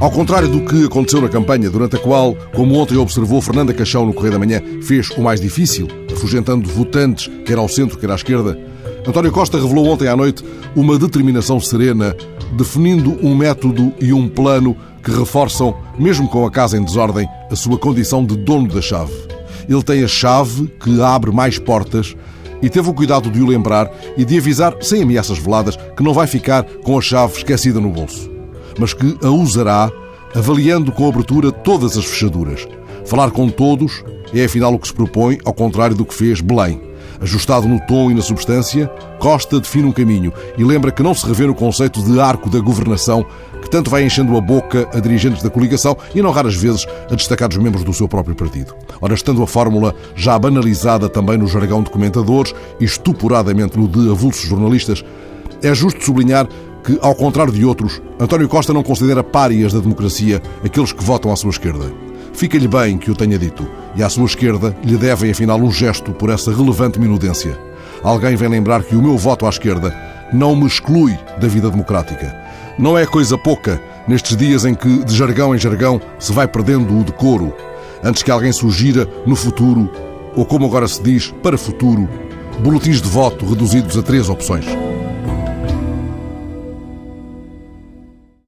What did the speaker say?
Ao contrário do que aconteceu na campanha, durante a qual, como ontem observou Fernanda Caixão no Correio da Manhã, fez o mais difícil, afugentando votantes, quer ao centro, quer à esquerda, António Costa revelou ontem à noite uma determinação serena, definindo um método e um plano que reforçam, mesmo com a casa em desordem, a sua condição de dono da chave. Ele tem a chave que abre mais portas e teve o cuidado de o lembrar e de avisar, sem ameaças veladas, que não vai ficar com a chave esquecida no bolso mas que a usará avaliando com abertura todas as fechaduras. Falar com todos é afinal o que se propõe, ao contrário do que fez Belém. Ajustado no tom e na substância, Costa define um caminho e lembra que não se revê no conceito de arco da governação que tanto vai enchendo a boca a dirigentes da coligação e não raras vezes a destacados membros do seu próprio partido. Ora, estando a fórmula já banalizada também no jargão de comentadores e estuporadamente no de avulsos jornalistas, é justo sublinhar que, ao contrário de outros, António Costa não considera párias da democracia aqueles que votam à sua esquerda. Fica-lhe bem que o tenha dito, e à sua esquerda lhe devem afinal um gesto por essa relevante minudência. Alguém vem lembrar que o meu voto à esquerda não me exclui da vida democrática. Não é coisa pouca nestes dias em que, de jargão em jargão, se vai perdendo o decoro, antes que alguém sugira no futuro, ou como agora se diz, para futuro, boletins de voto reduzidos a três opções.